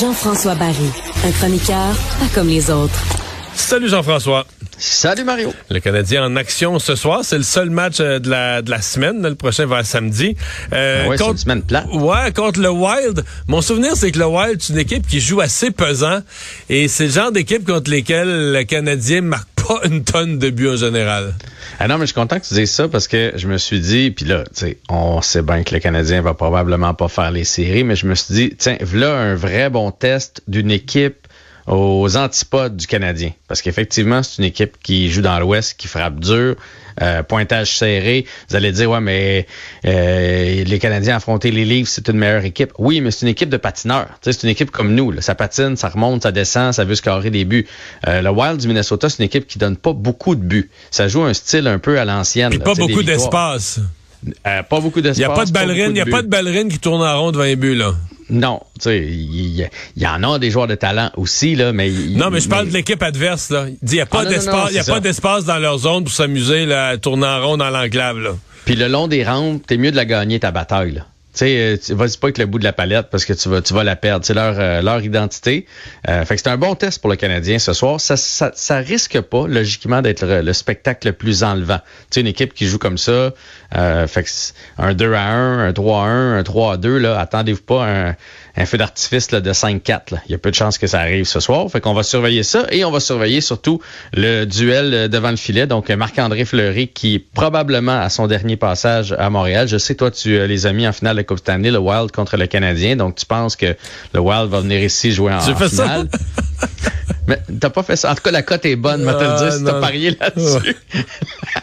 Jean-François Barry, un chroniqueur pas comme les autres. Salut Jean-François. Salut Mario. Le Canadien en action ce soir, c'est le seul match euh, de la, de la semaine. Le prochain va samedi. Euh, contre, une semaine plate. Ouais, contre le Wild. Mon souvenir, c'est que le Wild, c'est une équipe qui joue assez pesant et c'est le genre d'équipe contre lesquelles le Canadien marque pas une tonne de buts en général. Ah non, mais je suis content que tu dises ça parce que je me suis dit, puis là, tu sais, on sait bien que le Canadien va probablement pas faire les séries, mais je me suis dit, tiens, voilà un vrai bon test d'une équipe aux antipodes du Canadien. Parce qu'effectivement, c'est une équipe qui joue dans l'Ouest, qui frappe dur, euh, pointage serré. Vous allez dire, ouais, mais euh, les Canadiens affronter les Leafs, c'est une meilleure équipe. Oui, mais c'est une équipe de patineurs. C'est une équipe comme nous. Là. Ça patine, ça remonte, ça descend, ça veut scorer des buts. Euh, le Wild du Minnesota, c'est une équipe qui donne pas beaucoup de buts. Ça joue un style un peu à l'ancienne. Puis pas beaucoup d'espace. Pas beaucoup d'espace. Il n'y a pas de ballerine, il a pas de ballerine qui tourne en rond devant les buts, là. Non, tu sais, il y, en a des joueurs de talent aussi là, mais non, mais je parle de l'équipe adverse là. Il y a pas ah, d'espace, il a pas d'espace dans leur zone pour s'amuser là, à tourner en rond dans l'enclave là. Puis le long des rampes, t'es mieux de la gagner ta bataille là. Tu euh, vas-y pas avec le bout de la palette parce que tu vas, tu vas la perdre. C'est leur, euh, leur identité. Euh, fait que c'est un bon test pour le Canadien ce soir. Ça, ça, ça risque pas, logiquement, d'être le, spectacle le plus enlevant. Tu une équipe qui joue comme ça, euh, fait que un 2 à 1, un 3 à 1, un 3 à 2, là, attendez-vous pas un, un feu d'artifice de 5-4. Il y a peu de chances que ça arrive ce soir. Fait qu'on va surveiller ça et on va surveiller surtout le duel devant le filet. Donc, Marc-André Fleury qui probablement à son dernier passage à Montréal. Je sais, toi, tu les as mis en finale Coupe Stanley, le Wild contre le Canadien. Donc, tu penses que le Wild va venir ici jouer en, en finale. Ça? Mais t'as pas fait ça? En tout cas, la cote est bonne, ah, te le dire, si t'as parié là-dessus. la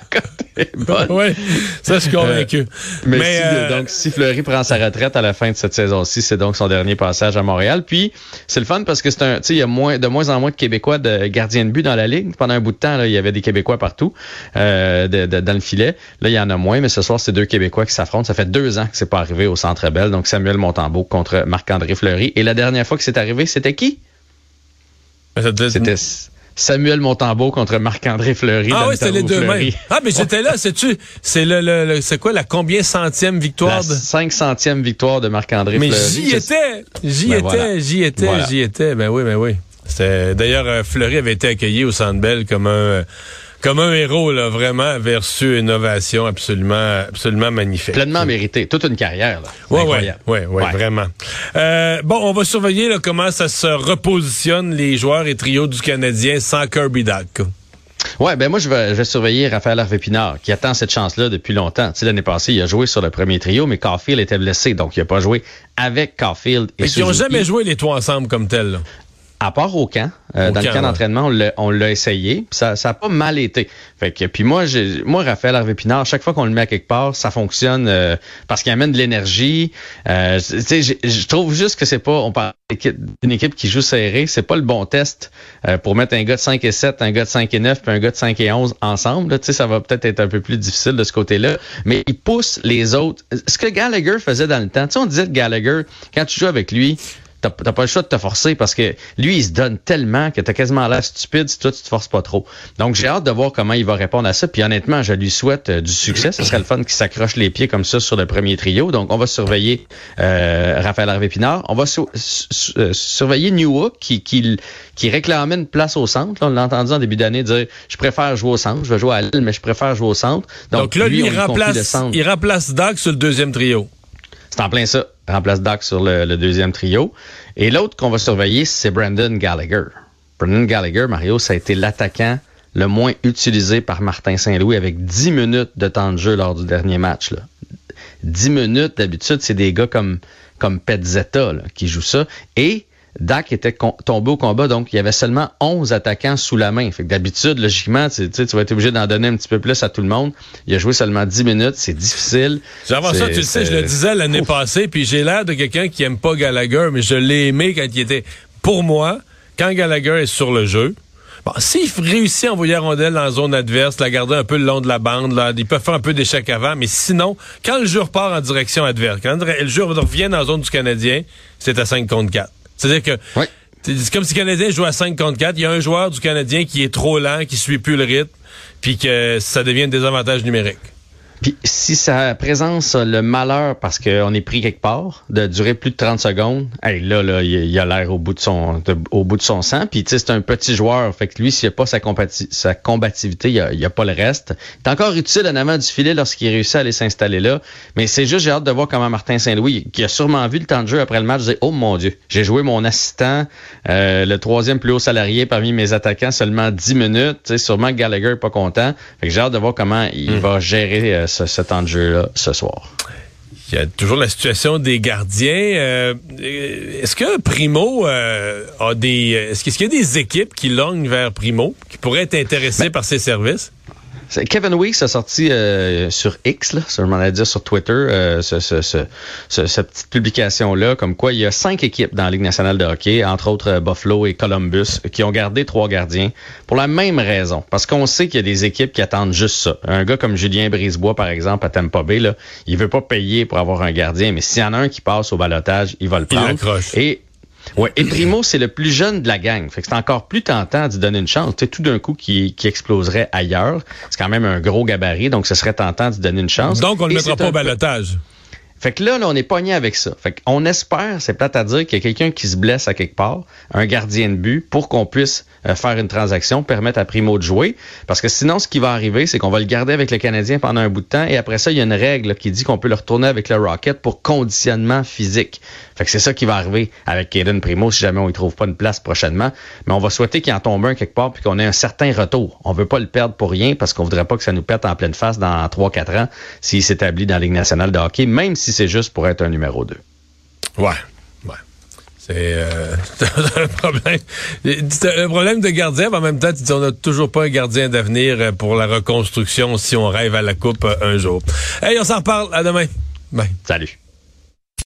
est bonne. Oui, ça, je suis convaincu. Euh, mais, si, euh, donc, si Fleury prend sa retraite à la fin de cette saison-ci, c'est donc son dernier passage à Montréal. Puis, c'est le fun parce que c'est un, tu sais, il y a moins, de moins en moins de Québécois de gardiens de but dans la ligue. Pendant un bout de temps, là, il y avait des Québécois partout, euh, de, dans le filet. Là, il y en a moins, mais ce soir, c'est deux Québécois qui s'affrontent. Ça fait deux ans que c'est pas arrivé au Centre Bell. Donc, Samuel Montambeau contre Marc-André Fleury. Et la dernière fois que c'est arrivé, c'était qui? C'était Samuel Montambeau contre Marc-André Fleury. Ah oui, c'était les deux mêmes. Ah, mais j'étais là, c'est-tu, c'est le, le, c'est quoi la combien centième victoire? La cinq centième victoire de Marc-André Fleury. Mais j'y étais, j'y ben étais, j'y étais, j'y étais. Ben oui, ben oui. D'ailleurs, euh, Fleury avait été accueilli au Centre Bell comme un comme un héros, là, vraiment, versus une ovation absolument, absolument magnifique. Pleinement mérité. Toute une carrière, là. Oui, oui, ouais, ouais, vraiment. Euh, bon, on va surveiller là, comment ça se repositionne les joueurs et trios du Canadien sans Kirby Duck. Ouais, ben moi je vais, je vais surveiller Raphaël Harvey-Pinard qui attend cette chance-là depuis longtemps. Tu sais, l'année passée, il a joué sur le premier trio, mais Caulfield était blessé, donc il a pas joué avec Caulfield. Et mais ils n'ont jamais joué les trois ensemble comme tel. Là. À part au camp, euh, dans le camp d'entraînement, on l'a essayé, puis ça ça a pas mal été. Fait que puis moi j'ai moi Raphaël Harvey Pinard, chaque fois qu'on le met à quelque part, ça fonctionne euh, parce qu'il amène de l'énergie. Euh, je trouve juste que c'est pas on parle d'une équipe qui joue serré, c'est pas le bon test euh, pour mettre un gars de 5 et 7, un gars de 5 et 9 puis un gars de 5 et 11 ensemble, tu sais ça va peut-être être un peu plus difficile de ce côté-là, mais il pousse les autres. Ce que Gallagher faisait dans le temps, tu sais on disait de Gallagher quand tu joues avec lui, t'as pas le choix de te forcer parce que lui, il se donne tellement que t'as quasiment l'air stupide si toi, tu te forces pas trop. Donc, j'ai hâte de voir comment il va répondre à ça. Puis honnêtement, je lui souhaite euh, du succès. Ce serait le fun qu'il s'accroche les pieds comme ça sur le premier trio. Donc, on va surveiller euh, Raphaël Harvey-Pinard. On va euh, surveiller Newhook qui, qui, qui réclamait une place au centre. on l'a entendu en début d'année dire « Je préfère jouer au centre. Je vais jouer à Lille, mais je préfère jouer au centre. » Donc, là, lui, il, remplace, il remplace Doug sur le deuxième trio. C'est en plein ça remplace Doc sur le, deuxième trio. Et l'autre qu'on va surveiller, c'est Brandon Gallagher. Brandon Gallagher, Mario, ça a été l'attaquant le moins utilisé par Martin Saint-Louis avec 10 minutes de temps de jeu lors du dernier match. Là. 10 minutes, d'habitude, c'est des gars comme, comme Petzetta qui jouent ça. Et Dak était tombé au combat, donc il y avait seulement 11 attaquants sous la main. Fait que d'habitude, logiquement, tu, tu vas être obligé d'en donner un petit peu plus à tout le monde. Il a joué seulement 10 minutes, c'est difficile. J'avais ça, tu le sais, je le disais l'année passée, puis j'ai l'air de quelqu'un qui aime pas Gallagher, mais je l'ai aimé quand il était... Pour moi, quand Gallagher est sur le jeu, Bon, s'il réussit à envoyer la rondelle dans la zone adverse, la garder un peu le long de la bande, là, il peut faire un peu d'échec avant, mais sinon, quand le jeu repart en direction adverse, quand le jeu revient dans la zone du Canadien, c'est à 5 contre 4. C'est-à-dire que C'est comme si le Canadien joue à 5 contre 4. Il y a un joueur du Canadien qui est trop lent, qui suit plus le rythme, puis que ça devient un désavantage numérique. Puis si sa présence a le malheur, parce qu'on est pris quelque part, de durer plus de 30 secondes, hey, là, là, il, a l'air au bout de son au bout de son sang. Puis tu sais, c'est un petit joueur. Fait que lui, s'il n'a pas sa, sa combativité, il n'y a, pas le reste. Il est encore utile en avant du filet lorsqu'il réussit à aller s'installer là. Mais c'est juste, j'ai hâte de voir comment Martin Saint-Louis, qui a sûrement vu le temps de jeu après le match, dit Oh mon Dieu, j'ai joué mon assistant, euh, le troisième plus haut salarié parmi mes attaquants, seulement 10 minutes. Tu sais, sûrement Gallagher est pas content. Fait que j'ai hâte de voir comment il hmm. va gérer. Euh, ce, temps de jeu-là ce soir. Il y a toujours la situation des gardiens. Euh, est-ce que Primo euh, a des. Est-ce qu'il y a des équipes qui lognent vers Primo, qui pourraient être intéressées ben, par ses services? Kevin Weeks a sorti euh, sur X, là, ça je dire sur Twitter, euh, ce, ce, ce, cette petite publication-là, comme quoi il y a cinq équipes dans la Ligue nationale de hockey, entre autres euh, Buffalo et Columbus, qui ont gardé trois gardiens pour la même raison. Parce qu'on sait qu'il y a des équipes qui attendent juste ça. Un gars comme Julien Brisebois, par exemple, à Tampa Bay, là, il veut pas payer pour avoir un gardien, mais s'il y en a un qui passe au balotage, il va le prendre. Et Ouais, et Primo, c'est le plus jeune de la gang. Fait que c'est encore plus tentant d'y donner une chance. Tu sais, tout d'un coup, qui, qui exploserait ailleurs. C'est quand même un gros gabarit, donc ce serait tentant d'y donner une chance. Donc, on ne le mettra pas au balotage. Fait que là, là on est pogné avec ça. Fait qu'on espère, c'est plate à dire, qu'il y a quelqu'un qui se blesse à quelque part, un gardien de but, pour qu'on puisse euh, faire une transaction, permettre à Primo de jouer. Parce que sinon, ce qui va arriver, c'est qu'on va le garder avec le Canadien pendant un bout de temps, et après ça, il y a une règle qui dit qu'on peut le retourner avec le Rocket pour conditionnement physique. Fait que c'est ça qui va arriver avec Kaden Primo si jamais on ne trouve pas une place prochainement. Mais on va souhaiter qu'il en tombe un quelque part puis qu'on ait un certain retour. On veut pas le perdre pour rien parce qu'on voudrait pas que ça nous pète en pleine face dans 3-4 ans s'il s'établit dans la Ligue nationale de hockey, même si c'est juste pour être un numéro 2. Ouais. Ouais. C'est euh, un problème. un problème de gardien, mais en même temps, tu dis, on n'a toujours pas un gardien d'avenir euh, pour la reconstruction si on rêve à la Coupe euh, un jour. Hey, on s'en reparle. À demain. Bye. Salut.